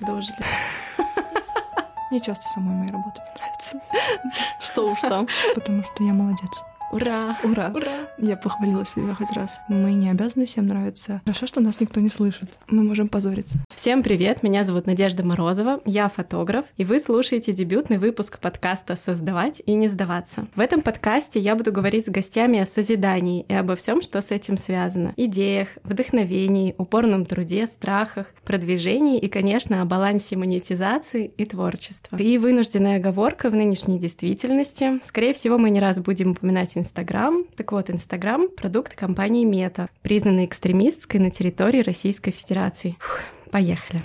Дожили. Мне часто самой моя работа нравится. Что уж там. Потому что я молодец. Ура! Ура! Ура! Я похвалила себя хоть раз. Мы не обязаны всем нравиться. Хорошо, что нас никто не слышит. Мы можем позориться. Всем привет! Меня зовут Надежда Морозова, я фотограф, и вы слушаете дебютный выпуск подкаста «Создавать и не сдаваться». В этом подкасте я буду говорить с гостями о созидании и обо всем, что с этим связано. Идеях, вдохновении, упорном труде, страхах, продвижении и, конечно, о балансе монетизации и творчества. И вынужденная оговорка в нынешней действительности. Скорее всего, мы не раз будем упоминать Инстаграм. Так вот, Инстаграм — продукт компании Мета, признанный экстремистской на территории Российской Федерации. Фух, поехали.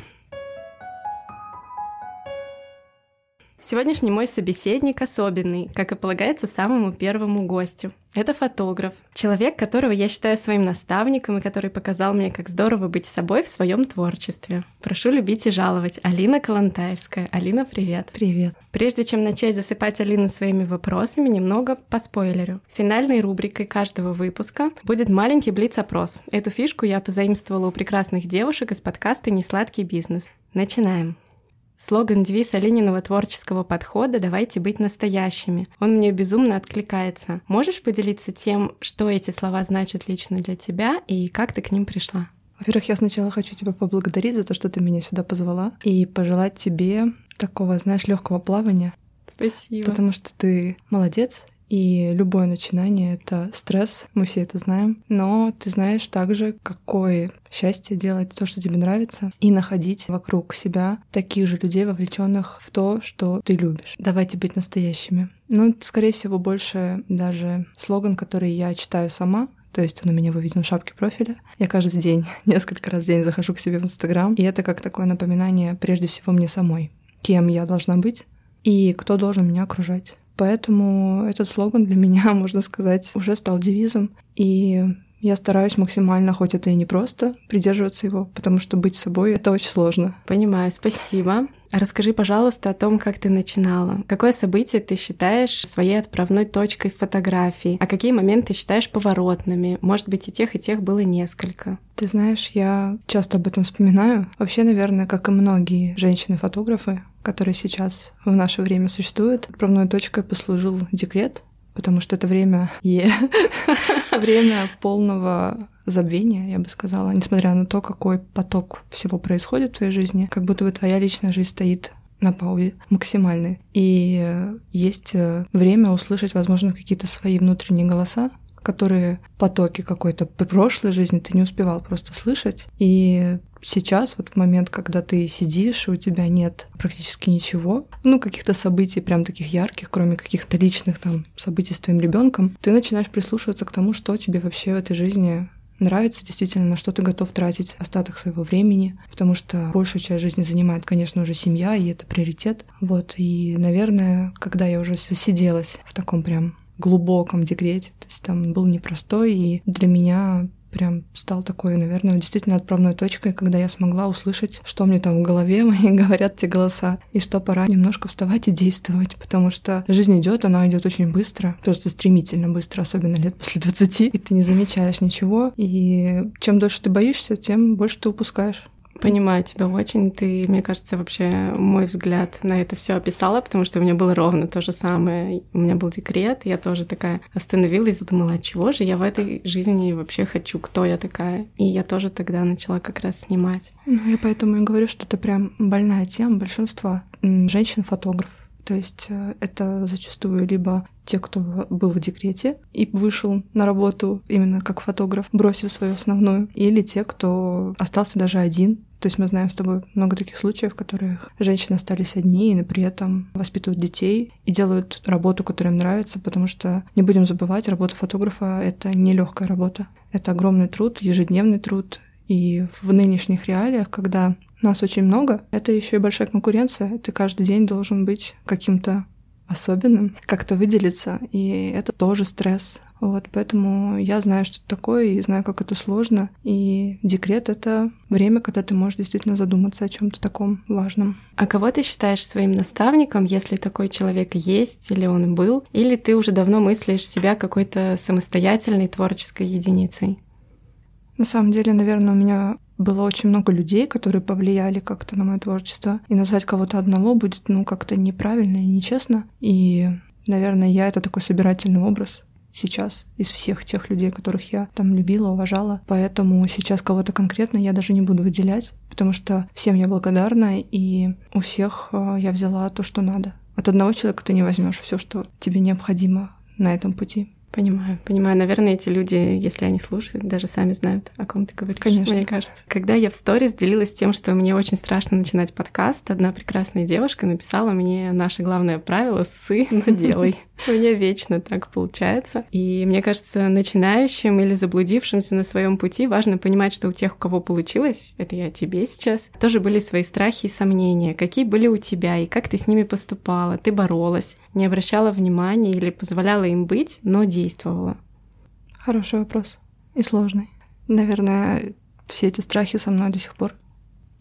Сегодняшний мой собеседник особенный, как и полагается самому первому гостю. Это фотограф, человек, которого я считаю своим наставником и который показал мне, как здорово быть собой в своем творчестве. Прошу любить и жаловать. Алина Калантаевская. Алина, привет. Привет. Прежде чем начать засыпать Алину своими вопросами, немного по спойлерю. Финальной рубрикой каждого выпуска будет маленький блиц-опрос. Эту фишку я позаимствовала у прекрасных девушек из подкаста «Несладкий бизнес». Начинаем. Слоган-девиз Олениного творческого подхода «Давайте быть настоящими». Он мне безумно откликается. Можешь поделиться тем, что эти слова значат лично для тебя и как ты к ним пришла? Во-первых, я сначала хочу тебя поблагодарить за то, что ты меня сюда позвала, и пожелать тебе такого, знаешь, легкого плавания. Спасибо. Потому что ты молодец, и любое начинание — это стресс, мы все это знаем. Но ты знаешь также, какое счастье делать то, что тебе нравится, и находить вокруг себя таких же людей, вовлеченных в то, что ты любишь. Давайте быть настоящими. Ну, скорее всего, больше даже слоган, который я читаю сама, то есть он у меня выведен в шапке профиля. Я каждый день, несколько раз в день захожу к себе в Инстаграм, и это как такое напоминание прежде всего мне самой, кем я должна быть и кто должен меня окружать. Поэтому этот слоган для меня, можно сказать, уже стал девизом. И я стараюсь максимально, хоть это и не просто, придерживаться его, потому что быть собой — это очень сложно. Понимаю, спасибо. Расскажи, пожалуйста, о том, как ты начинала. Какое событие ты считаешь своей отправной точкой в фотографии? А какие моменты считаешь поворотными? Может быть, и тех, и тех было несколько. Ты знаешь, я часто об этом вспоминаю. Вообще, наверное, как и многие женщины-фотографы, которые сейчас в наше время существуют, отправной точкой послужил декрет, потому что это время е, время полного забвения, я бы сказала, несмотря на то, какой поток всего происходит в твоей жизни, как будто бы твоя личная жизнь стоит на паузе максимальной. И есть время услышать, возможно, какие-то свои внутренние голоса, которые потоки какой-то прошлой жизни ты не успевал просто слышать. И сейчас, вот в момент, когда ты сидишь, у тебя нет практически ничего, ну, каких-то событий прям таких ярких, кроме каких-то личных там событий с твоим ребенком, ты начинаешь прислушиваться к тому, что тебе вообще в этой жизни нравится действительно, на что ты готов тратить остаток своего времени, потому что большую часть жизни занимает, конечно, уже семья, и это приоритет. Вот, и, наверное, когда я уже сиделась в таком прям глубоком декрете, то есть там был непростой, и для меня прям стал такой, наверное, действительно отправной точкой, когда я смогла услышать, что мне там в голове мои говорят те голоса, и что пора немножко вставать и действовать, потому что жизнь идет, она идет очень быстро, просто стремительно быстро, особенно лет после 20, и ты не замечаешь ничего, и чем дольше ты боишься, тем больше ты упускаешь. Понимаю тебя очень. Ты, мне кажется, вообще мой взгляд на это все описала, потому что у меня было ровно то же самое. У меня был декрет, я тоже такая остановилась, думала, а чего же я в этой жизни вообще хочу, кто я такая. И я тоже тогда начала как раз снимать. Ну, я поэтому и говорю, что это прям больная тема большинства женщин-фотографов. То есть э, это зачастую либо те, кто был в декрете и вышел на работу именно как фотограф, бросив свою основную, или те, кто остался даже один. То есть мы знаем с тобой много таких случаев, в которых женщины остались одни и при этом воспитывают детей и делают работу, которая им нравится, потому что не будем забывать, работа фотографа — это нелегкая работа. Это огромный труд, ежедневный труд. И в нынешних реалиях, когда нас очень много, это еще и большая конкуренция. Ты каждый день должен быть каким-то особенным, как-то выделиться, и это тоже стресс. Вот, поэтому я знаю, что это такое, и знаю, как это сложно. И декрет — это время, когда ты можешь действительно задуматься о чем то таком важном. А кого ты считаешь своим наставником, если такой человек есть или он был? Или ты уже давно мыслишь себя какой-то самостоятельной творческой единицей? На самом деле, наверное, у меня было очень много людей, которые повлияли как-то на мое творчество. И назвать кого-то одного будет, ну, как-то неправильно и нечестно. И, наверное, я — это такой собирательный образ сейчас из всех тех людей, которых я там любила, уважала. Поэтому сейчас кого-то конкретно я даже не буду выделять, потому что всем я благодарна, и у всех э, я взяла то, что надо. От одного человека ты не возьмешь все, что тебе необходимо на этом пути. Понимаю, понимаю. Наверное, эти люди, если они слушают, даже сами знают, о ком ты говоришь. Конечно. Мне кажется. Когда я в сторис делилась тем, что мне очень страшно начинать подкаст, одна прекрасная девушка написала мне наше главное правило «ссы, но делай». У меня вечно так получается. И мне кажется, начинающим или заблудившимся на своем пути важно понимать, что у тех, у кого получилось, это я тебе сейчас, тоже были свои страхи и сомнения. Какие были у тебя и как ты с ними поступала? Ты боролась, не обращала внимания или позволяла им быть, но действовала? Хороший вопрос. И сложный. Наверное, все эти страхи со мной до сих пор.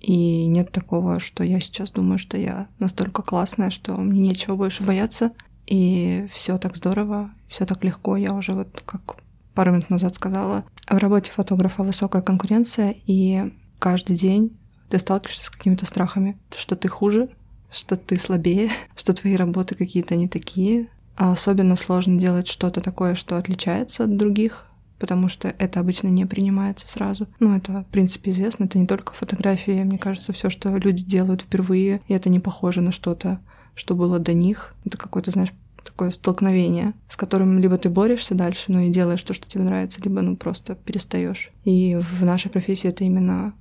И нет такого, что я сейчас думаю, что я настолько классная, что мне нечего больше бояться. И все так здорово, все так легко. Я уже вот как пару минут назад сказала. В работе фотографа высокая конкуренция, и каждый день ты сталкиваешься с какими-то страхами, что ты хуже, что ты слабее, что твои работы какие-то не такие. А особенно сложно делать что-то такое, что отличается от других, потому что это обычно не принимается сразу. Ну, это, в принципе, известно. Это не только фотографии. Мне кажется, все, что люди делают впервые, и это не похоже на что-то, что было до них. Это какое-то, знаешь, такое столкновение, с которым либо ты борешься дальше, ну и делаешь то, что тебе нравится, либо ну просто перестаешь. И в нашей профессии это именно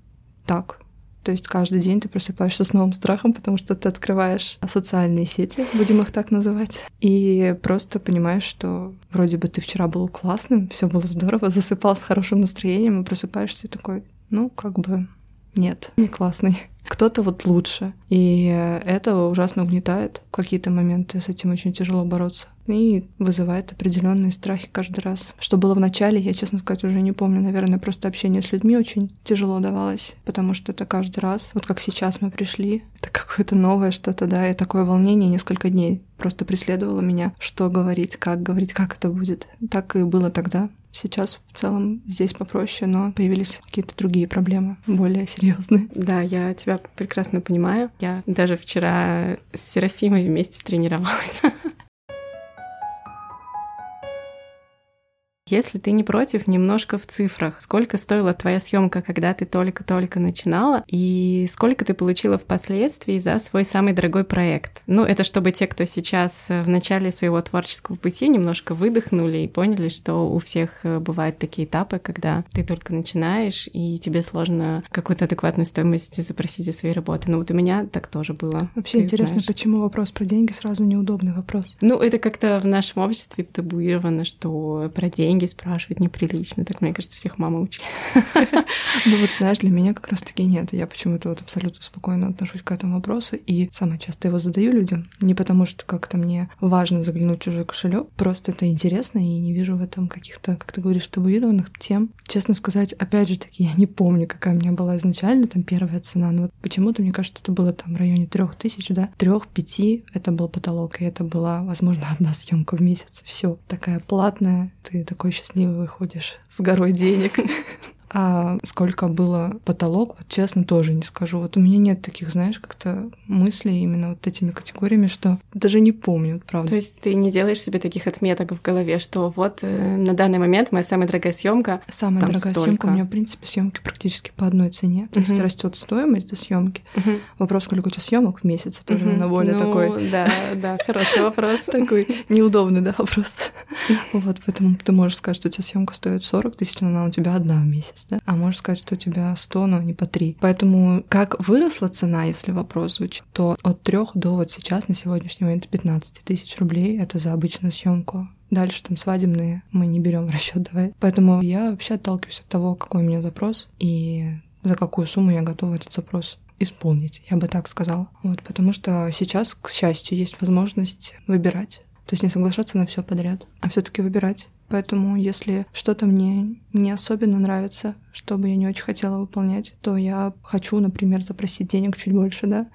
так. То есть каждый день ты просыпаешься с новым страхом, потому что ты открываешь социальные сети, будем их так называть, и просто понимаешь, что вроде бы ты вчера был классным, все было здорово, засыпал с хорошим настроением, и просыпаешься и такой, ну, как бы нет, не классный. Кто-то вот лучше. И это ужасно угнетает. В какие-то моменты с этим очень тяжело бороться. И вызывает определенные страхи каждый раз. Что было в начале, я, честно сказать, уже не помню. Наверное, просто общение с людьми очень тяжело давалось, потому что это каждый раз, вот как сейчас мы пришли, это какое-то новое что-то, да, и такое волнение несколько дней просто преследовало меня, что говорить, как говорить, как это будет. Так и было тогда. Сейчас в целом здесь попроще, но появились какие-то другие проблемы, более серьезные. Да, я тебя прекрасно понимаю. Я даже вчера с Серафимой вместе тренировалась. Если ты не против, немножко в цифрах. Сколько стоила твоя съемка, когда ты только-только начинала, и сколько ты получила впоследствии за свой самый дорогой проект? Ну, это чтобы те, кто сейчас в начале своего творческого пути немножко выдохнули и поняли, что у всех э, бывают такие этапы, когда ты только начинаешь, и тебе сложно какую-то адекватную стоимость запросить за свои работы. Ну, вот у меня так тоже было. Вообще интересно, знаешь. почему вопрос про деньги сразу неудобный вопрос? Ну, это как-то в нашем обществе табуировано, что про деньги деньги спрашивать неприлично. Так, мне кажется, всех мама учили. Ну вот, знаешь, для меня как раз-таки нет. Я почему-то вот абсолютно спокойно отношусь к этому вопросу. И самое часто его задаю людям. Не потому, что как-то мне важно заглянуть в чужой кошелек, просто это интересно, и не вижу в этом каких-то, как ты говоришь, табуированных тем. Честно сказать, опять же таки, я не помню, какая у меня была изначально там первая цена, но вот почему-то мне кажется, это было там в районе трех тысяч, да, трех-пяти, это был потолок, и это была, возможно, одна съемка в месяц. Все такая платная, ты такой такой счастливый выходишь с горой денег. А сколько было потолок, вот честно, тоже не скажу. Вот у меня нет таких, знаешь, как-то мыслей именно вот этими категориями, что даже не помню, правда. То есть ты не делаешь себе таких отметок в голове, что вот э, на данный момент моя самая дорогая съемка. Самая дорогая съемка у меня, в принципе, съемки практически по одной цене. То uh-huh. есть растет стоимость до съемки. Uh-huh. Вопрос, сколько у тебя съемок в месяц, тоже uh-huh. на более ну, такой. Да, да, хороший вопрос. Такой неудобный, да, вопрос. Вот, поэтому ты можешь сказать, что у тебя съемка стоит 40 тысяч, но она у тебя одна в месяц месяц, да? А можешь сказать, что у тебя 100, но не по 3. Поэтому как выросла цена, если вопрос звучит, то от 3 до вот сейчас на сегодняшний момент 15 тысяч рублей это за обычную съемку. Дальше там свадебные мы не берем в расчет, давай. Поэтому я вообще отталкиваюсь от того, какой у меня запрос и за какую сумму я готова этот запрос исполнить, я бы так сказала. Вот, потому что сейчас, к счастью, есть возможность выбирать. То есть не соглашаться на все подряд, а все-таки выбирать. Поэтому, если что-то мне не особенно нравится, что бы я не очень хотела выполнять, то я хочу, например, запросить денег чуть больше, да.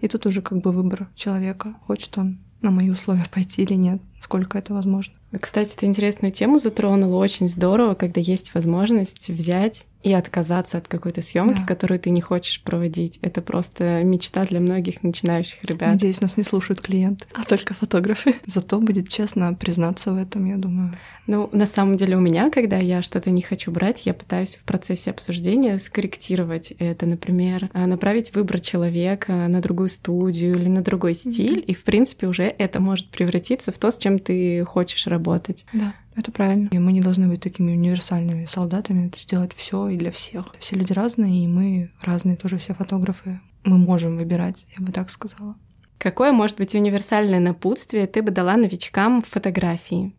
И тут уже как бы выбор человека, хочет он на мои условия пойти или нет, сколько это возможно. Кстати, ты интересную тему затронула. Очень здорово, когда есть возможность взять и отказаться от какой-то съемки, да. которую ты не хочешь проводить. Это просто мечта для многих начинающих ребят. Надеюсь, нас не слушают клиенты, а только фотографы. Зато будет честно признаться в этом, я думаю. Ну, на самом деле у меня, когда я что-то не хочу брать, я пытаюсь в процессе обсуждения скорректировать это, например, а, направить выбор человека на другую студию или на другой стиль, mm-hmm. и в принципе уже это может превратиться в то, с чем ты хочешь работать. Да. Это правильно. И мы не должны быть такими универсальными солдатами, сделать все и для всех. Все люди разные, и мы разные тоже все фотографы. Мы можем выбирать, я бы так сказала. Какое может быть универсальное напутствие ты бы дала новичкам в фотографии?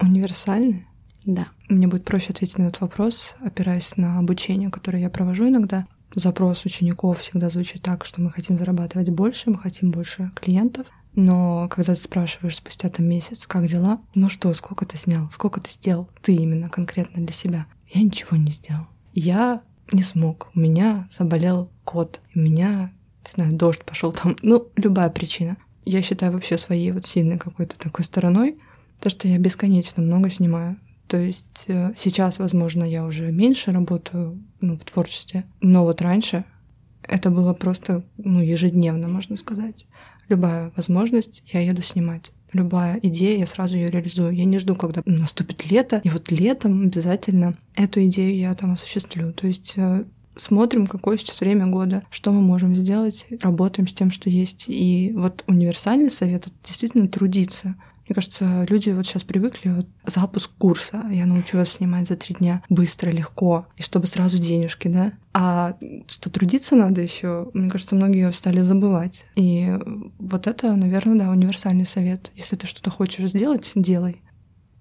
Универсальное? Да. Мне будет проще ответить на этот вопрос, опираясь на обучение, которое я провожу иногда. Запрос учеников всегда звучит так, что мы хотим зарабатывать больше, мы хотим больше клиентов. Но когда ты спрашиваешь спустя там месяц, как дела, ну что, сколько ты снял, сколько ты сделал, ты именно конкретно для себя. Я ничего не сделал. Я не смог. У меня заболел кот. У меня, не знаю, дождь пошел там. Ну, любая причина. Я считаю вообще своей вот сильной какой-то такой стороной, то, что я бесконечно много снимаю. То есть э, сейчас, возможно, я уже меньше работаю ну, в творчестве, но вот раньше это было просто ну, ежедневно, можно сказать любая возможность, я еду снимать. Любая идея, я сразу ее реализую. Я не жду, когда наступит лето, и вот летом обязательно эту идею я там осуществлю. То есть э, смотрим, какое сейчас время года, что мы можем сделать, работаем с тем, что есть. И вот универсальный совет — это действительно трудиться. Мне кажется, люди вот сейчас привыкли, вот запуск курса, я научу вас снимать за три дня быстро, легко, и чтобы сразу денежки, да? А что трудиться надо еще, мне кажется, многие стали забывать. И вот это, наверное, да, универсальный совет. Если ты что-то хочешь сделать, делай.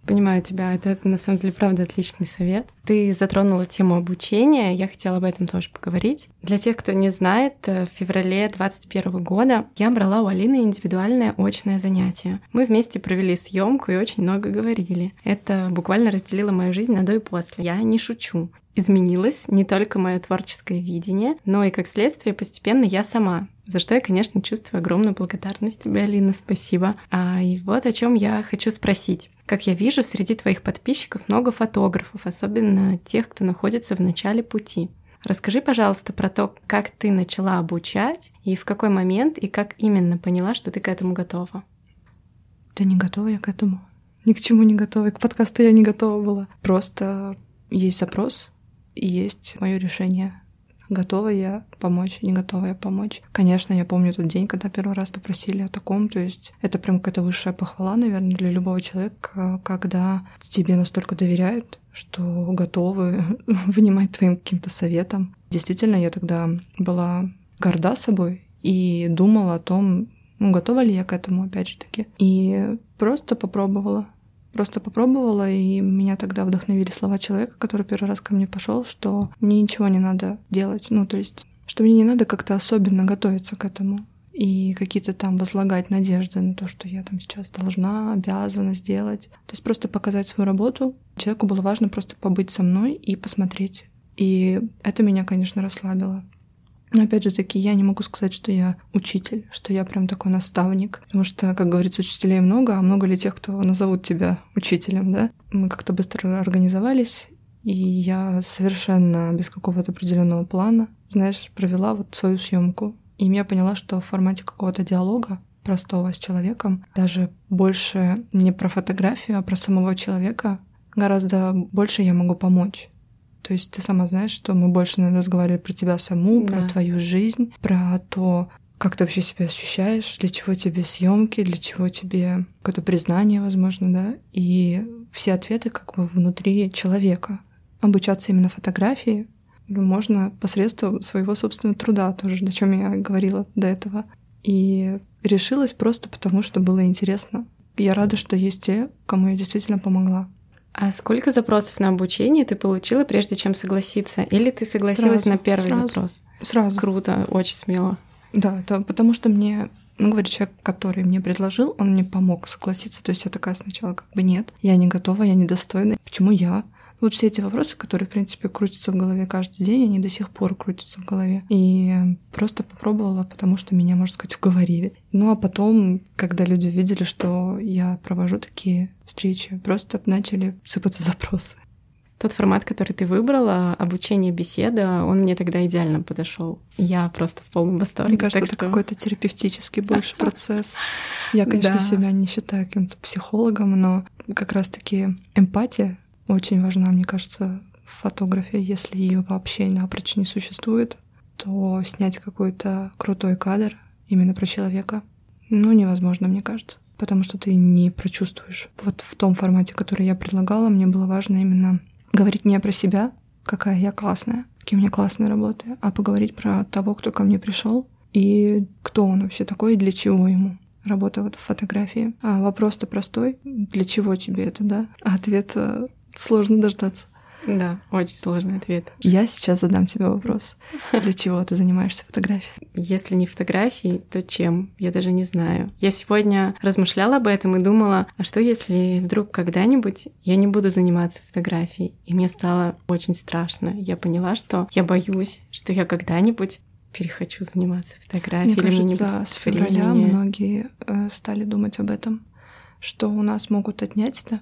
Понимаю тебя, это на самом деле правда отличный совет. Ты затронула тему обучения, я хотела об этом тоже поговорить. Для тех, кто не знает, э, в феврале 2021 года я брала у Алины индивидуальное очное занятие. Мы вместе провели съемку и очень много говорили. Это буквально разделило мою жизнь на до и после. Я не шучу изменилось не только мое творческое видение, но и, как следствие, постепенно я сама. За что я, конечно, чувствую огромную благодарность тебе, Алина, спасибо. А, и вот о чем я хочу спросить. Как я вижу, среди твоих подписчиков много фотографов, особенно тех, кто находится в начале пути. Расскажи, пожалуйста, про то, как ты начала обучать и в какой момент и как именно поняла, что ты к этому готова. Да не готова я к этому. Ни к чему не готова. К подкасту я не готова была. Просто есть запрос, и есть мое решение. Готова я помочь, не готова я помочь. Конечно, я помню тот день, когда первый раз попросили о таком. То есть это прям какая-то высшая похвала, наверное, для любого человека, когда тебе настолько доверяют, что готовы внимать твоим каким-то советам. Действительно, я тогда была горда собой и думала о том, ну, готова ли я к этому, опять же таки. И просто попробовала. Просто попробовала, и меня тогда вдохновили слова человека, который первый раз ко мне пошел, что мне ничего не надо делать. Ну, то есть, что мне не надо как-то особенно готовиться к этому и какие-то там возлагать надежды на то, что я там сейчас должна, обязана сделать. То есть просто показать свою работу. Человеку было важно просто побыть со мной и посмотреть. И это меня, конечно, расслабило. Но опять же таки, я не могу сказать, что я учитель, что я прям такой наставник. Потому что, как говорится, учителей много, а много ли тех, кто назовут тебя учителем, да? Мы как-то быстро организовались, и я совершенно без какого-то определенного плана, знаешь, провела вот свою съемку. И я поняла, что в формате какого-то диалога простого с человеком, даже больше не про фотографию, а про самого человека, гораздо больше я могу помочь. То есть ты сама знаешь, что мы больше, наверное, разговаривали про тебя саму, да. про твою жизнь, про то, как ты вообще себя ощущаешь, для чего тебе съемки, для чего тебе какое-то признание, возможно, да, и все ответы как бы внутри человека. Обучаться именно фотографии можно посредством своего собственного труда, тоже, о чем я говорила до этого. И решилась просто потому, что было интересно. Я рада, что есть те, кому я действительно помогла. А сколько запросов на обучение ты получила, прежде чем согласиться? Или ты согласилась сразу, на первый сразу, запрос? Сразу. Круто, очень смело. Да, это потому что мне, ну, говорит, человек, который мне предложил, он мне помог согласиться. То есть я такая сначала как бы нет, я не готова, я недостойна. Почему я? Вот все эти вопросы, которые, в принципе, крутятся в голове каждый день, они до сих пор крутятся в голове. И просто попробовала, потому что меня, можно сказать, уговорили. Ну а потом, когда люди видели, что я провожу такие встречи, просто начали сыпаться запросы. Тот формат, который ты выбрала, обучение беседа, он мне тогда идеально подошел. Я просто в полном восторге. Мне кажется, это что... какой-то терапевтический больше процесс. Я, конечно, да. себя не считаю каким-то психологом, но как раз-таки эмпатия очень важна, мне кажется, в фотографии. Если ее вообще напрочь не существует, то снять какой-то крутой кадр именно про человека, ну, невозможно, мне кажется. Потому что ты не прочувствуешь. Вот в том формате, который я предлагала, мне было важно именно говорить не про себя, какая я классная, какие у меня классные работы, а поговорить про того, кто ко мне пришел и кто он вообще такой и для чего ему. Работа вот в фотографии. А вопрос-то простой. Для чего тебе это, да? А ответ э, сложно дождаться. Да, очень сложный ответ. Я сейчас задам тебе вопрос. Для чего ты занимаешься фотографией? Если не фотографией, то чем? Я даже не знаю. Я сегодня размышляла об этом и думала, а что если вдруг когда-нибудь я не буду заниматься фотографией? И мне стало очень страшно. Я поняла, что я боюсь, что я когда-нибудь перехочу заниматься фотографией. Мне или кажется, с февраля времени. многие э, стали думать об этом, что у нас могут отнять это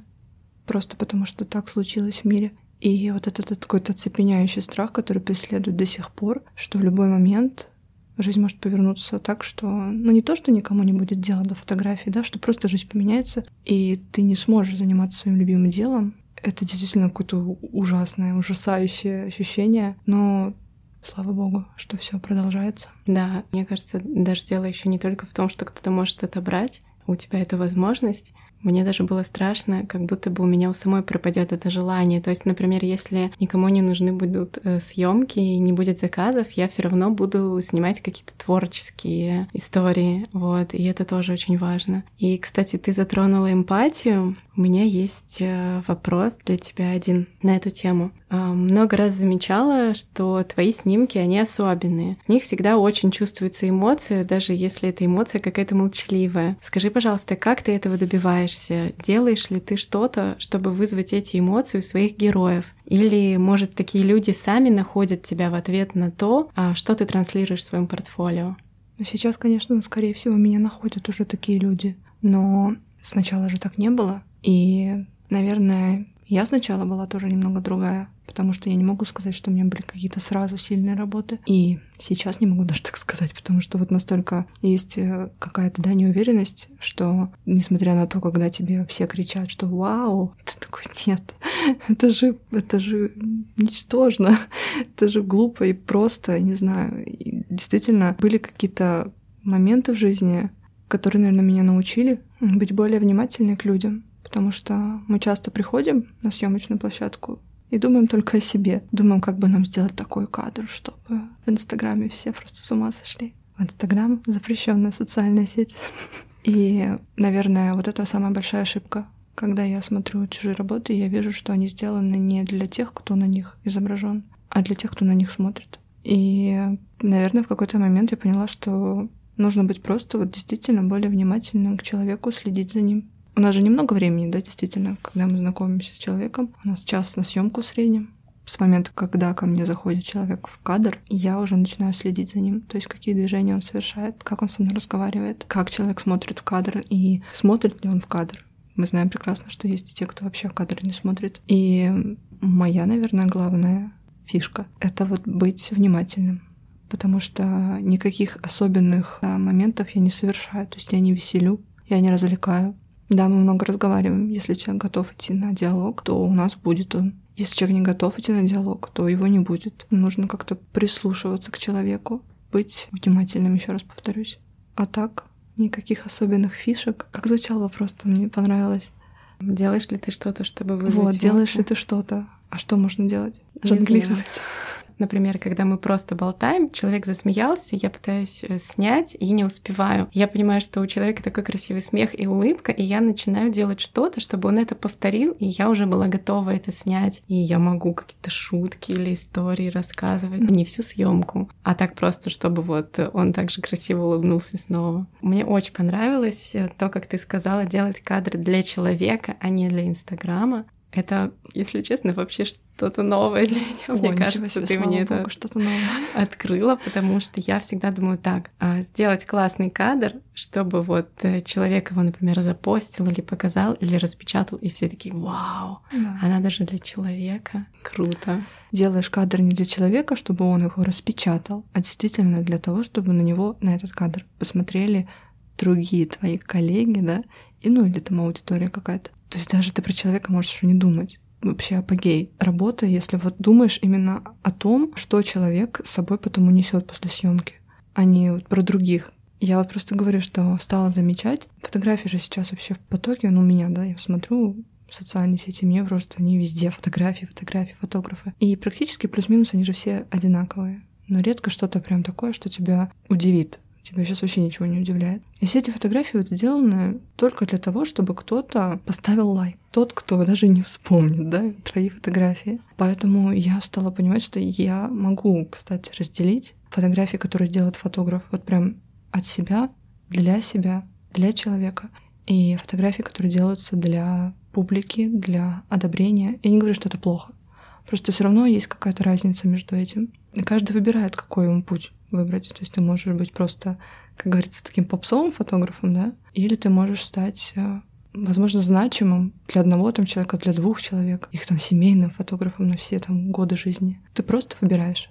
просто потому, что так случилось в мире. И вот этот, этот какой-то цепеняющий страх, который преследует до сих пор, что в любой момент жизнь может повернуться так, что, ну не то, что никому не будет дела до фотографии, да, что просто жизнь поменяется, и ты не сможешь заниматься своим любимым делом. Это действительно какое-то ужасное, ужасающее ощущение, но слава богу, что все продолжается. Да, мне кажется, даже дело еще не только в том, что кто-то может отобрать у тебя эту возможность, мне даже было страшно, как будто бы у меня у самой пропадет это желание. То есть, например, если никому не нужны будут э, съемки и не будет заказов, я все равно буду снимать какие-то творческие истории. Вот, и это тоже очень важно. И, кстати, ты затронула эмпатию. У меня есть э, вопрос для тебя один на эту тему. А, много раз замечала, что твои снимки, они особенные. В них всегда очень чувствуется эмоция, даже если эта эмоция какая-то молчаливая. Скажи, пожалуйста, как ты этого добиваешься? Делаешь ли ты что-то, чтобы вызвать эти эмоции у своих героев? Или, может, такие люди сами находят тебя в ответ на то, а, что ты транслируешь в своем портфолио? Ну, сейчас, конечно, скорее всего, меня находят уже такие люди. Но сначала же так не было. И, наверное, я сначала была тоже немного другая, потому что я не могу сказать, что у меня были какие-то сразу сильные работы. И сейчас не могу даже так сказать, потому что вот настолько есть э, какая-то, да, неуверенность, что несмотря на то, когда тебе все кричат, что «Вау!», ты такой «Нет, это же, это же ничтожно, это же глупо и просто, не знаю». И действительно, были какие-то моменты в жизни, которые, наверное, меня научили быть более внимательной к людям, потому что мы часто приходим на съемочную площадку и думаем только о себе. Думаем, как бы нам сделать такой кадр, чтобы в Инстаграме все просто с ума сошли. Инстаграм запрещенная социальная сеть. И, наверное, вот это самая большая ошибка. Когда я смотрю чужие работы, я вижу, что они сделаны не для тех, кто на них изображен, а для тех, кто на них смотрит. И, наверное, в какой-то момент я поняла, что нужно быть просто вот действительно более внимательным к человеку, следить за ним, у нас же немного времени, да, действительно, когда мы знакомимся с человеком. У нас час на съемку в среднем. С момента, когда ко мне заходит человек в кадр, я уже начинаю следить за ним. То есть, какие движения он совершает, как он со мной разговаривает, как человек смотрит в кадр и смотрит ли он в кадр. Мы знаем прекрасно, что есть и те, кто вообще в кадр не смотрит. И моя, наверное, главная фишка — это вот быть внимательным потому что никаких особенных моментов я не совершаю. То есть я не веселю, я не развлекаю, да, мы много разговариваем. Если человек готов идти на диалог, то у нас будет он. Если человек не готов идти на диалог, то его не будет. Нужно как-то прислушиваться к человеку, быть внимательным, еще раз повторюсь. А так, никаких особенных фишек. Как звучал вопрос-то, мне понравилось. Делаешь ли ты что-то, чтобы вызвать Вот, делаешь ли ты что-то? А что можно делать? Жонглировать. Например, когда мы просто болтаем, человек засмеялся, я пытаюсь э, снять и не успеваю. Я понимаю, что у человека такой красивый смех и улыбка, и я начинаю делать что-то, чтобы он это повторил, и я уже была готова это снять. И я могу какие-то шутки или истории рассказывать. Не всю съемку, а так просто, чтобы вот он также красиво улыбнулся снова. Мне очень понравилось э, то, как ты сказала, делать кадры для человека, а не для Инстаграма Это, если честно, вообще что-то новое для меня. О, мне кажется, ты мне это что-то новое. открыла, потому что я всегда думаю так, а, сделать классный кадр, чтобы вот э, человек его, например, запостил или показал, или распечатал, и все такие, вау, да. она даже для человека. Круто. Делаешь кадр не для человека, чтобы он его распечатал, а действительно для того, чтобы на него, на этот кадр посмотрели другие твои коллеги, да, и ну или там аудитория какая-то. То есть даже ты про человека можешь не думать. Вообще апогей работы, если вот думаешь именно о том, что человек с собой потом унесет после съемки, а не вот про других. Я вот просто говорю, что стала замечать. Фотографии же сейчас вообще в потоке, ну, у меня, да, я смотрю социальные сети, мне просто они везде фотографии, фотографии, фотографы. И практически плюс-минус они же все одинаковые. Но редко что-то прям такое, что тебя удивит тебя сейчас вообще ничего не удивляет. И все эти фотографии вот сделаны только для того, чтобы кто-то поставил лайк. Тот, кто даже не вспомнит, да, твои фотографии. Поэтому я стала понимать, что я могу, кстати, разделить фотографии, которые делает фотограф, вот прям от себя, для себя, для человека. И фотографии, которые делаются для публики, для одобрения. Я не говорю, что это плохо. Просто все равно есть какая-то разница между этим. И каждый выбирает, какой ему путь выбрать. То есть ты можешь быть просто, как говорится, таким попсовым фотографом, да, или ты можешь стать э, возможно, значимым для одного там человека, для двух человек, их там семейным фотографом на все там годы жизни. Ты просто выбираешь.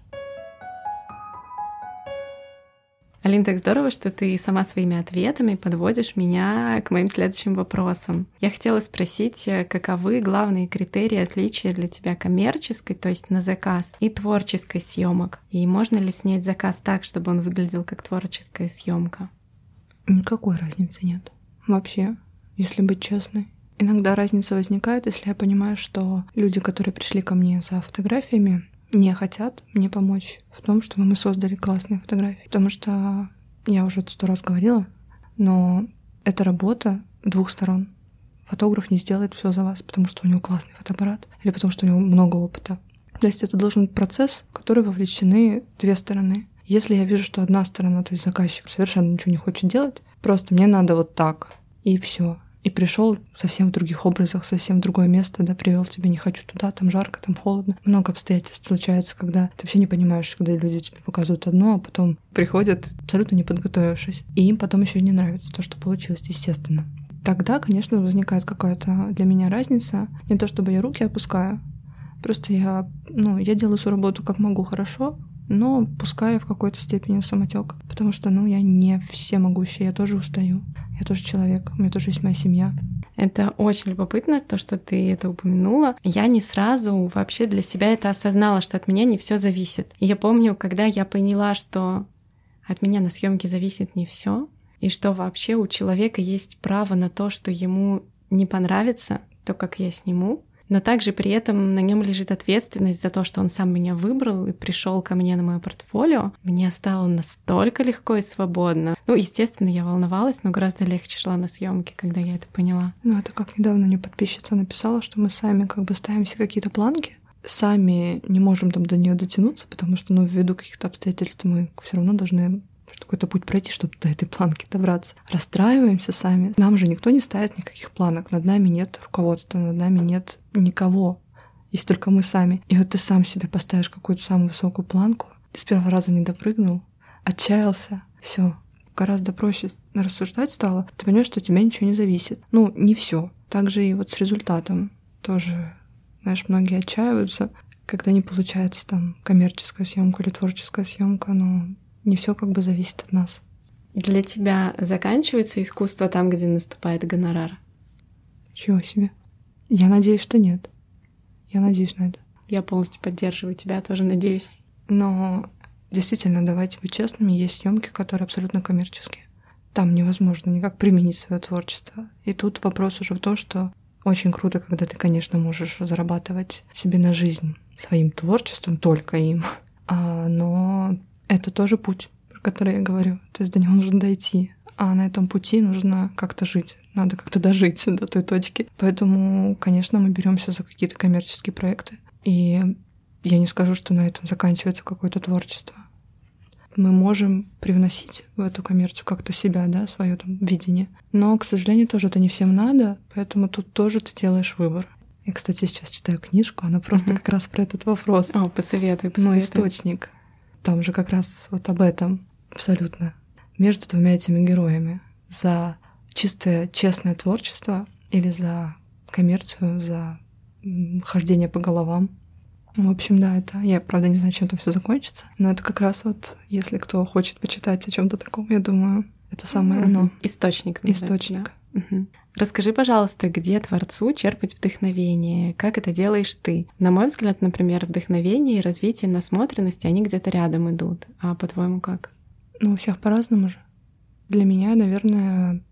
Алин, так здорово, что ты сама своими ответами подводишь меня к моим следующим вопросам. Я хотела спросить, э, каковы главные критерии отличия для тебя коммерческой, то есть на заказ, и творческой съемок? И можно ли снять заказ так, чтобы он выглядел как творческая съемка? Никакой разницы нет. Вообще, если быть честной. Иногда разница возникает, если я понимаю, что люди, которые пришли ко мне за фотографиями, не хотят мне помочь в том, чтобы мы создали классные фотографии. Потому что я уже сто раз говорила, но это работа двух сторон. Фотограф не сделает все за вас, потому что у него классный фотоаппарат или потому что у него много опыта. То есть это должен быть процесс, в который вовлечены две стороны. Если я вижу, что одна сторона, то есть заказчик, совершенно ничего не хочет делать, просто мне надо вот так, и все и пришел совсем в других образах, совсем в другое место, да, привел тебя, не хочу туда, там жарко, там холодно. Много обстоятельств случается, когда ты вообще не понимаешь, когда люди тебе показывают одно, а потом приходят абсолютно не подготовившись. И им потом еще не нравится то, что получилось, естественно. Тогда, конечно, возникает какая-то для меня разница. Не то, чтобы я руки опускаю, просто я, ну, я делаю свою работу как могу хорошо, но пускай в какой-то степени самотек, потому что, ну, я не всемогущая, я тоже устаю. Я тоже человек, у меня тоже есть моя семья. Это очень любопытно, то, что ты это упомянула. Я не сразу вообще для себя это осознала, что от меня не все зависит. И я помню, когда я поняла, что от меня на съемке зависит не все, и что вообще у человека есть право на то, что ему не понравится то, как я сниму, но также при этом на нем лежит ответственность за то, что он сам меня выбрал и пришел ко мне на мое портфолио. Мне стало настолько легко и свободно. Ну, естественно, я волновалась, но гораздо легче шла на съемки, когда я это поняла. Ну, это как недавно мне подписчица написала, что мы сами как бы ставим себе какие-то планки, сами не можем там до нее дотянуться, потому что, ну, ввиду каких-то обстоятельств мы все равно должны какой-то путь пройти, чтобы до этой планки добраться. Расстраиваемся сами. Нам же никто не ставит никаких планок. Над нами нет руководства, над нами нет никого. Есть только мы сами. И вот ты сам себе поставишь какую-то самую высокую планку, ты с первого раза не допрыгнул, отчаялся, все, гораздо проще рассуждать стало. Ты понимаешь, что от тебя ничего не зависит. Ну, не все. Также и вот с результатом тоже, знаешь, многие отчаиваются, когда не получается там коммерческая съемка или творческая съемка, но не все как бы зависит от нас. Для тебя заканчивается искусство там, где наступает гонорар? Чего себе? Я надеюсь, что нет. Я надеюсь на это. Я полностью поддерживаю тебя, тоже надеюсь. Но действительно, давайте быть честными, есть съемки, которые абсолютно коммерческие. Там невозможно никак применить свое творчество. И тут вопрос уже в том, что очень круто, когда ты, конечно, можешь зарабатывать себе на жизнь своим творчеством, только им. А, но это тоже путь, про который я говорю. То есть до него нужно дойти. А на этом пути нужно как-то жить. Надо как-то дожить до той точки. Поэтому, конечно, мы беремся за какие-то коммерческие проекты. И я не скажу, что на этом заканчивается какое-то творчество. Мы можем привносить в эту коммерцию как-то себя, да, свое там видение. Но, к сожалению, тоже это не всем надо, поэтому тут тоже ты делаешь выбор. Я, кстати, сейчас читаю книжку, она просто Мгм. как раз про этот вопрос. О, посоветуй, посоветуй. источник. Там же как раз вот об этом абсолютно. Между двумя этими героями. За чистое, честное творчество или за коммерцию, за хождение по головам. В общем, да, это... Я, правда, не знаю, чем там все закончится, но это как раз вот, если кто хочет почитать о чем то таком, я думаю, это самое Мгм. оно. Источник. Источник. да? Расскажи, пожалуйста, где творцу черпать вдохновение? Как это делаешь ты? На мой взгляд, например, вдохновение и развитие насмотренности, они где-то рядом идут. А по-твоему, как? Ну, у всех по-разному же. Для меня, наверное,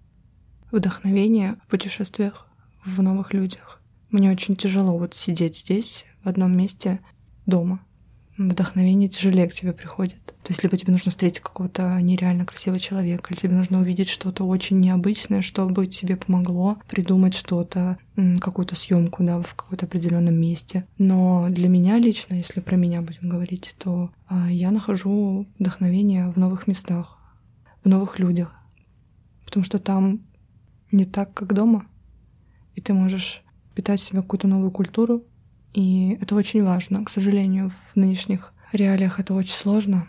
вдохновение в путешествиях, в новых людях. Мне очень тяжело вот сидеть здесь, в одном месте, дома. Вдохновение тяжелее к тебе приходит. То есть либо тебе нужно встретить какого-то нереально красивого человека, или тебе нужно увидеть что-то очень необычное, чтобы тебе помогло придумать что-то, какую-то съемку, да, в каком-то определенном месте. Но для меня лично, если про меня будем говорить, то а, я нахожу вдохновение в новых местах, в новых людях. Потому что там не так, как дома. И ты можешь питать в себе какую-то новую культуру. И это очень важно. К сожалению, в нынешних реалиях это очень сложно.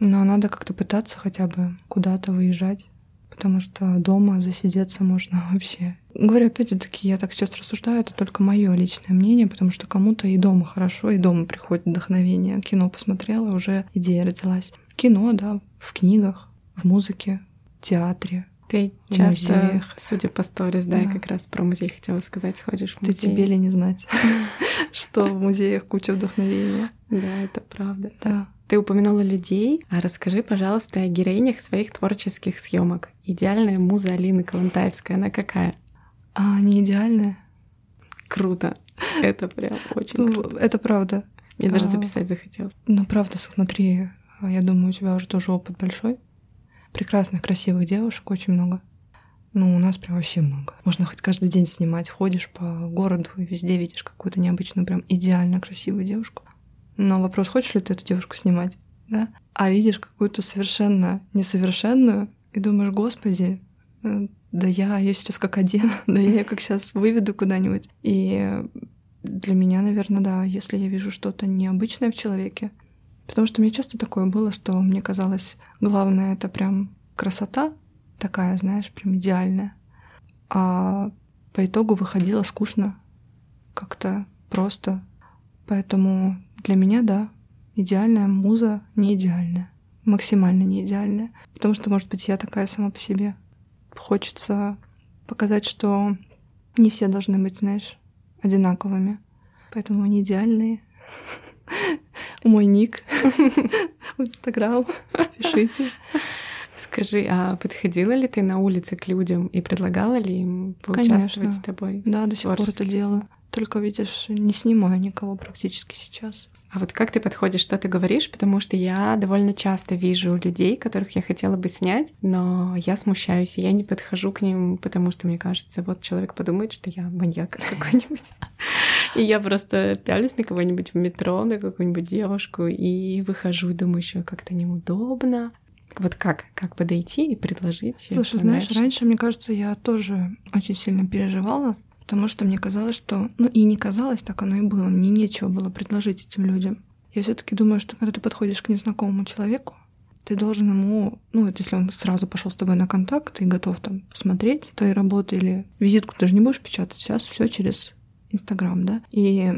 Но надо как-то пытаться хотя бы куда-то выезжать. Потому что дома засидеться можно вообще. Говорю, опять же таки, я так сейчас рассуждаю, это только мое личное мнение, потому что кому-то и дома хорошо, и дома приходит вдохновение. Кино посмотрела, уже идея родилась. Кино, да, в книгах, в музыке, в театре. Ты часто, музеях. судя по сторис, да, я Да. как раз про музей хотела сказать, ходишь в Ты музей. тебе ли не знать, что в музеях куча вдохновения. Да, это правда. Да. Ты упомянула людей, а расскажи, пожалуйста, о героинях своих творческих съемок. Идеальная муза Алины Калантаевская, она какая? А не идеальная? Круто. Это прям очень Ну, круто. это правда. Мне даже а- записать захотелось. Ну, правда, смотри, я думаю, у тебя уже тоже опыт большой. Прекрасных, красивых девушек очень много. Ну, у нас прям вообще много. Можно хоть каждый день снимать. Ходишь по городу и везде видишь какую-то необычную, прям идеально красивую девушку. Но вопрос, хочешь ли ты эту девушку снимать, да? А видишь какую-то совершенно несовершенную и думаешь, господи, э, да я ее сейчас как одену, да я ее как сейчас выведу куда-нибудь. И для меня, наверное, да, если я вижу что-то необычное в человеке, потому что мне часто такое было, что мне казалось, главное это прям красота такая, знаешь, прям идеальная. А по итогу выходило скучно, как-то просто. Поэтому для меня, да, идеальная муза не идеальная, максимально не идеальная. Потому что, может быть, я такая сама по себе. Хочется показать, что не все должны быть, знаешь, одинаковыми. Поэтому они идеальные. Мой ник в Инстаграм. Пишите. Скажи, а подходила ли ты на улице к людям и предлагала ли им поучаствовать Конечно. с тобой? Да, до сих пор это делаю. Только, видишь, не снимаю никого практически сейчас. А вот как ты подходишь, что ты говоришь? Потому что я довольно часто вижу людей, которых я хотела бы снять, но я смущаюсь, и я не подхожу к ним, потому что мне кажется, вот человек подумает, что я маньяк какой-нибудь. И я просто пялюсь на кого-нибудь в метро, на какую-нибудь девушку, и выхожу и думаю, еще как-то неудобно. Вот как? Как подойти и предложить? Слушай, знаешь, понравишься? раньше, мне кажется, я тоже очень сильно переживала, потому что мне казалось, что... Ну, и не казалось, так оно и было. Мне нечего было предложить этим людям. Я все таки думаю, что когда ты подходишь к незнакомому человеку, ты должен ему, ну, вот если он сразу пошел с тобой на контакт и готов там посмотреть твои работы или визитку ты же не будешь печатать, сейчас все через Инстаграм, да, и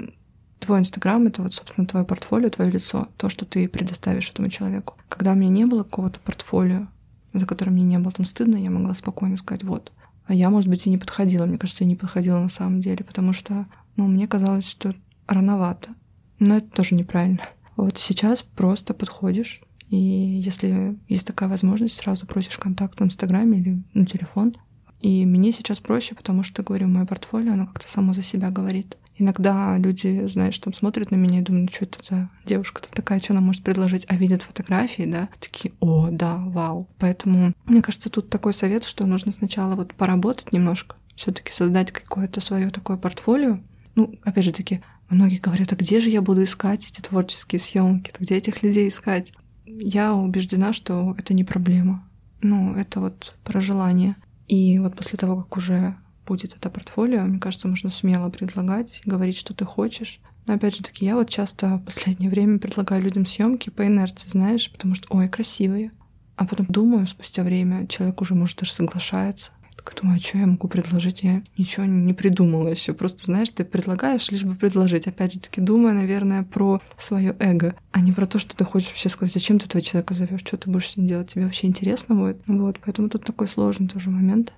твой Инстаграм — это вот, собственно, твое портфолио, твое лицо, то, что ты предоставишь этому человеку. Когда у меня не было какого-то портфолио, за которым мне не было там стыдно, я могла спокойно сказать, вот. А я, может быть, и не подходила. Мне кажется, я не подходила на самом деле, потому что, ну, мне казалось, что рановато. Но это тоже неправильно. Вот сейчас просто подходишь, и если есть такая возможность, сразу просишь контакт в Инстаграме или на телефон. И мне сейчас проще, потому что, говорю, мое портфолио, оно как-то само за себя говорит. Иногда люди, знаешь, там смотрят на меня и думают, «Ну, что это за девушка-то такая, что она может предложить, а видят фотографии, да, такие, о, да, вау. Поэтому, мне кажется, тут такой совет, что нужно сначала вот поработать немножко, все таки создать какое-то свое такое портфолио. Ну, опять же таки, многие говорят, а где же я буду искать эти творческие съемки, где этих людей искать? Я убеждена, что это не проблема. Ну, это вот про желание. И вот после того, как уже будет это портфолио, мне кажется, можно смело предлагать, говорить, что ты хочешь. Но опять же таки, я вот часто в последнее время предлагаю людям съемки по инерции, знаешь, потому что, ой, красивые. А потом думаю, спустя время человек уже, может, даже соглашается. Так думаю, а что я могу предложить? Я ничего не придумала еще. Просто, знаешь, ты предлагаешь, лишь бы предложить. Опять же таки, думая, наверное, про свое эго, а не про то, что ты хочешь вообще сказать, зачем ты этого человека зовешь, что ты будешь с ним делать, тебе вообще интересно будет. Вот, поэтому тут такой сложный тоже момент.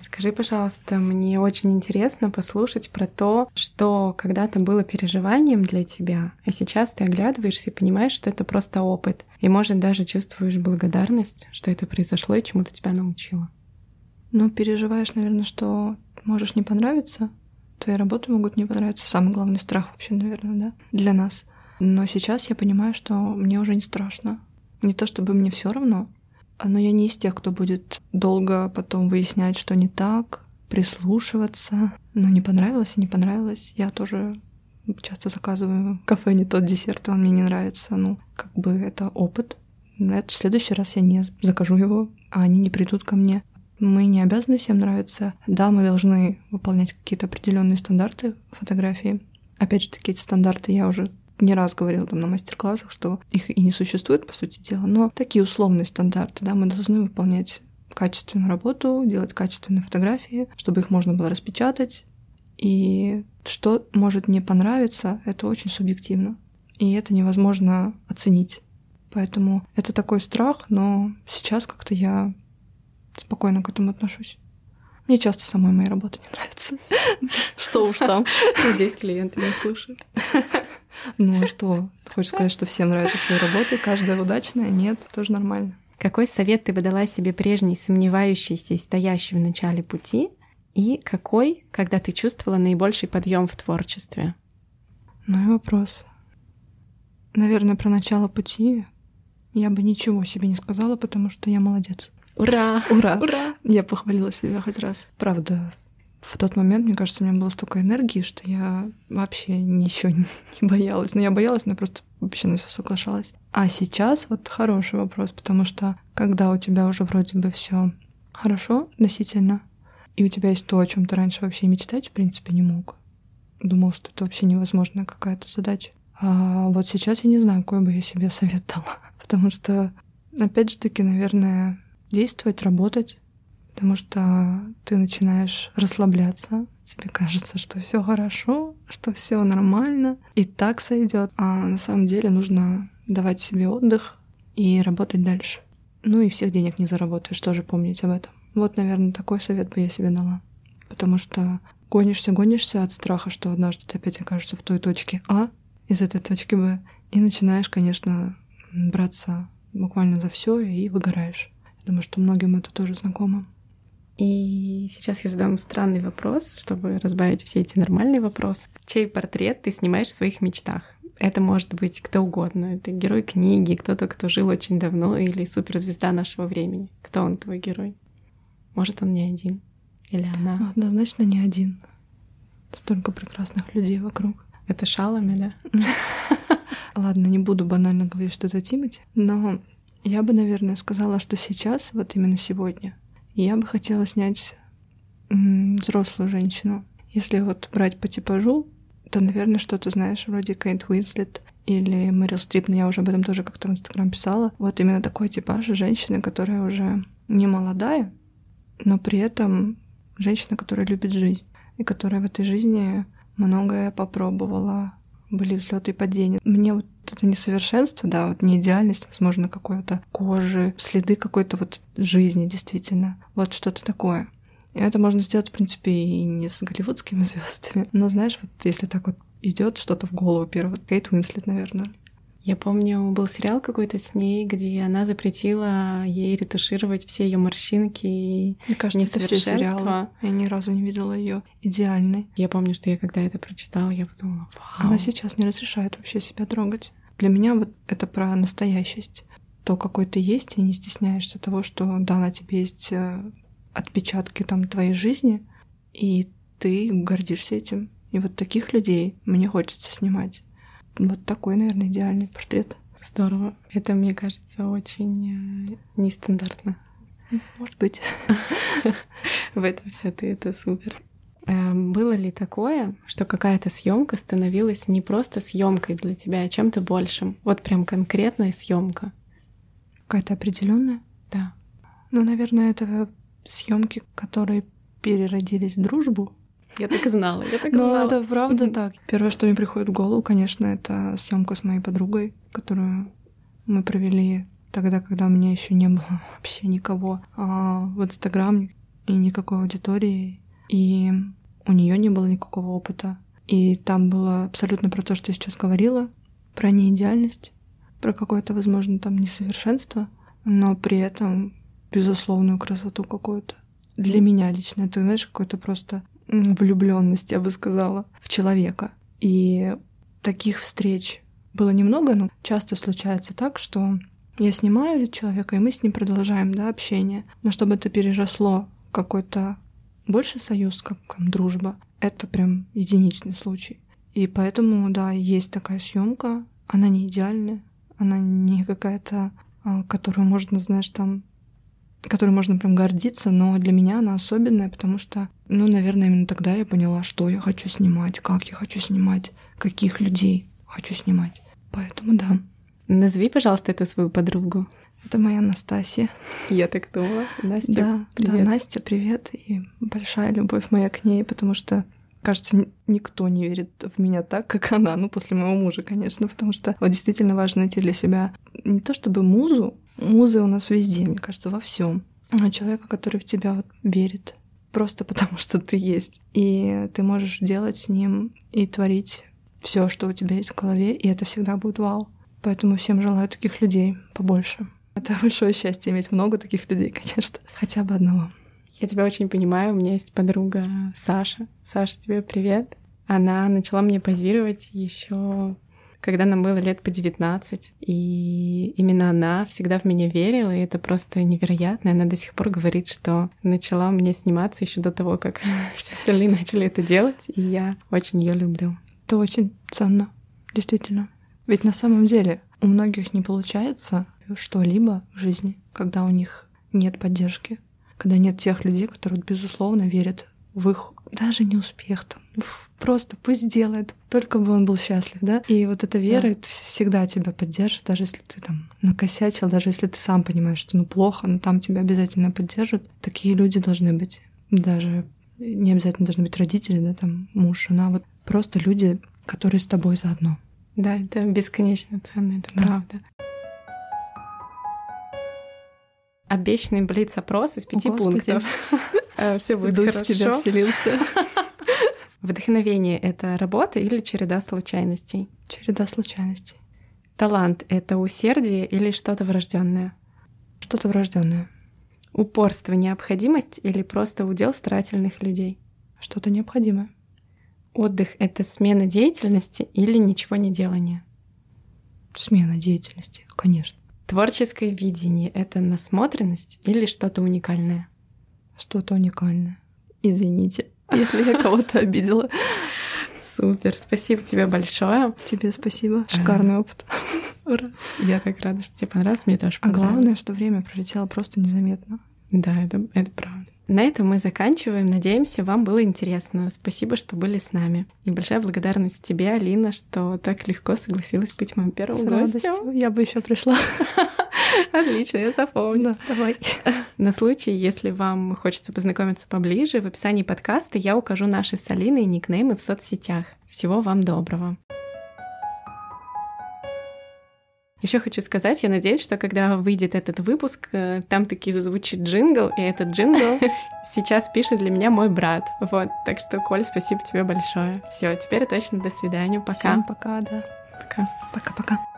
Скажи, пожалуйста, мне очень интересно послушать про то, что когда-то было переживанием для тебя, а сейчас ты оглядываешься и понимаешь, что это просто опыт. И, может, даже чувствуешь благодарность, что это произошло и чему-то тебя научило. Ну, переживаешь, наверное, что можешь не понравиться, твои работы могут не понравиться. Самый главный страх вообще, наверное, да, для нас. Но сейчас я понимаю, что мне уже не страшно. Не то чтобы мне все равно, но я не из тех, кто будет долго потом выяснять, что не так, прислушиваться. Но не понравилось и не понравилось. Я тоже часто заказываю кафе не тот десерт, он мне не нравится. Ну, как бы это опыт. В следующий раз я не закажу его, а они не придут ко мне. Мы не обязаны всем нравиться. Да, мы должны выполнять какие-то определенные стандарты фотографии. Опять же, такие стандарты я уже не раз говорила там на мастер-классах, что их и не существует, по сути дела, но такие условные стандарты, да, мы должны выполнять качественную работу, делать качественные фотографии, чтобы их можно было распечатать. И что может не понравиться, это очень субъективно. И это невозможно оценить. Поэтому это такой страх, но сейчас как-то я спокойно к этому отношусь. Мне часто самой моей работы не нравится. Что уж там. Здесь клиенты не слушают. Ну а что? Хочешь сказать, что всем нравится своя работа, и каждая удачная? Нет, тоже нормально. Какой совет ты бы дала себе прежней, сомневающейся и стоящей в начале пути? И какой, когда ты чувствовала наибольший подъем в творчестве? Ну и вопрос. Наверное, про начало пути я бы ничего себе не сказала, потому что я молодец. Ура! Ура! Ура! Я похвалила себя хоть раз. Правда, в тот момент, мне кажется, у меня было столько энергии, что я вообще ничего не боялась. Ну, я боялась, но я просто вообще на все соглашалась. А сейчас вот хороший вопрос, потому что когда у тебя уже вроде бы все хорошо относительно, и у тебя есть то, о чем ты раньше вообще мечтать, в принципе, не мог. Думал, что это вообще невозможная какая-то задача. А вот сейчас я не знаю, какой бы я себе совет дала. Потому что, опять же таки, наверное, действовать, работать, потому что ты начинаешь расслабляться, тебе кажется, что все хорошо, что все нормально, и так сойдет. А на самом деле нужно давать себе отдых и работать дальше. Ну и всех денег не заработаешь, тоже помнить об этом. Вот, наверное, такой совет бы я себе дала. Потому что гонишься, гонишься от страха, что однажды ты опять окажешься в той точке А из этой точки Б, и начинаешь, конечно, браться буквально за все и выгораешь. Думаю, что многим это тоже знакомо. И сейчас я задам странный вопрос, чтобы разбавить все эти нормальные вопросы. Чей портрет ты снимаешь в своих мечтах? Это может быть кто угодно. Это герой книги, кто-то, кто жил очень давно, или суперзвезда нашего времени. Кто он, твой герой? Может, он не один? Или она? Однозначно не один. Столько прекрасных людей вокруг. Это шалами, да? Ладно, не буду банально говорить, что это Тимати, но я бы, наверное, сказала, что сейчас, вот именно сегодня, я бы хотела снять взрослую женщину. Если вот брать по типажу, то, наверное, что-то, знаешь, вроде Кейт Уинслет или Мэрил Стрип, но я уже об этом тоже как-то в Инстаграм писала. Вот именно такой типаж женщины, которая уже не молодая, но при этом женщина, которая любит жизнь и которая в этой жизни многое попробовала, были взлеты и падения. Мне вот это несовершенство, да, вот не идеальность, возможно, какой-то кожи, следы какой-то вот жизни действительно. Вот что-то такое. И это можно сделать, в принципе, и не с голливудскими звездами. Но знаешь, вот если так вот идет что-то в голову первое, Кейт Уинслет, наверное. Я помню, был сериал какой-то с ней, где она запретила ей ретушировать все ее морщинки и Мне кажется, это все сериалы. Я ни разу не видела ее идеальной. Я помню, что я когда это прочитала, я подумала, вау. Она сейчас не разрешает вообще себя трогать. Для меня вот это про настоящесть. То, какой ты есть, и не стесняешься того, что да, на тебе есть э, отпечатки там твоей жизни, и ты гордишься этим. И вот таких людей мне хочется снимать. Вот такой, наверное, идеальный портрет. Здорово. Это, мне кажется, очень э, нестандартно. Может быть. В этом вся ты, это супер. А было ли такое, что какая-то съемка становилась не просто съемкой для тебя, а чем-то большим? Вот прям конкретная съемка. Какая-то определенная? Да. Ну, наверное, это съемки, которые переродились в дружбу. Я так и знала, я так Но знала. это правда так. Первое, что мне приходит в голову, конечно, это съемка с моей подругой, которую мы провели тогда, когда у меня еще не было вообще никого а, в Инстаграм и никакой аудитории, и у нее не было никакого опыта. И там было абсолютно про то, что я сейчас говорила, про неидеальность, про какое-то, возможно, там несовершенство, но при этом безусловную красоту какую-то. Для меня лично это, знаешь, какой-то просто влюбленность, я бы сказала, в человека. И таких встреч было немного, но часто случается так, что я снимаю человека, и мы с ним продолжаем да, общение. Но чтобы это переросло какой-то больше союз, как там, дружба, это прям единичный случай. И поэтому, да, есть такая съемка, она не идеальная, она не какая-то, а, которую можно, знаешь, там которой можно прям гордиться, но для меня она особенная, потому что, ну, наверное, именно тогда я поняла, что я хочу снимать, как я хочу снимать, каких людей хочу снимать. Поэтому да. Назови, пожалуйста, эту свою подругу. Это моя Настасья. Я так думала. Настя, да, привет. Да, Настя, привет. И большая любовь моя к ней, потому что кажется, никто не верит в меня так, как она. Ну, после моего мужа, конечно, потому что вот действительно важно найти для себя не то чтобы музу, музы у нас везде, мне кажется, во всем, а человека, который в тебя вот верит, просто потому что ты есть. И ты можешь делать с ним и творить все, что у тебя есть в голове, и это всегда будет вау. Поэтому всем желаю таких людей побольше. Это большое счастье иметь много таких людей, конечно. Хотя бы одного. Я тебя очень понимаю. У меня есть подруга Саша. Саша, тебе привет. Она начала мне позировать еще когда нам было лет по 19. И именно она всегда в меня верила, и это просто невероятно. Она до сих пор говорит, что начала меня сниматься еще до того, как все остальные начали это делать, и я очень ее люблю. Это очень ценно, действительно. Ведь на самом деле у многих не получается что-либо в жизни, когда у них нет поддержки, когда нет тех людей, которые, безусловно, верят в их даже не успех там, просто пусть делает, только бы он был счастлив, да? И вот эта вера да. это всегда тебя поддержит, даже если ты там накосячил, даже если ты сам понимаешь, что ну плохо, но там тебя обязательно поддержат. Такие люди должны быть. Даже не обязательно должны быть родители, да, там муж, жена, вот просто люди, которые с тобой заодно. Да, это бесконечно ценно, это да. правда. Обещанный блиц-опрос из пяти пунктов. Все будет Дух хорошо. в тебя вселился. Вдохновение — это работа или череда случайностей? Череда случайностей. Талант — это усердие или что-то врожденное? Что-то врожденное. Упорство — необходимость или просто удел старательных людей? Что-то необходимое. Отдых — это смена деятельности или ничего не делание? Смена деятельности, конечно. Творческое видение — это насмотренность или что-то уникальное? Что-то уникальное. Извините, если я кого-то обидела. Супер, спасибо тебе большое. Тебе спасибо, шикарный опыт. Ура. Я так рада, что тебе понравилось, мне тоже А главное, что время пролетело просто незаметно. Да, это, это правда. На этом мы заканчиваем. Надеемся, вам было интересно. Спасибо, что были с нами. И большая благодарность тебе, Алина, что так легко согласилась быть моим первым С гостем. радостью. Я бы еще пришла. Отлично, я запомню. Да, давай. На случай, если вам хочется познакомиться поближе, в описании подкаста я укажу наши с Алиной никнеймы в соцсетях. Всего вам доброго. Еще хочу сказать, я надеюсь, что когда выйдет этот выпуск, э, там таки зазвучит джингл, и этот джингл сейчас пишет для меня мой брат. Вот, так что, Коль, спасибо тебе большое. Все, теперь точно до свидания, пока. Всем пока, да. Пока. Пока-пока.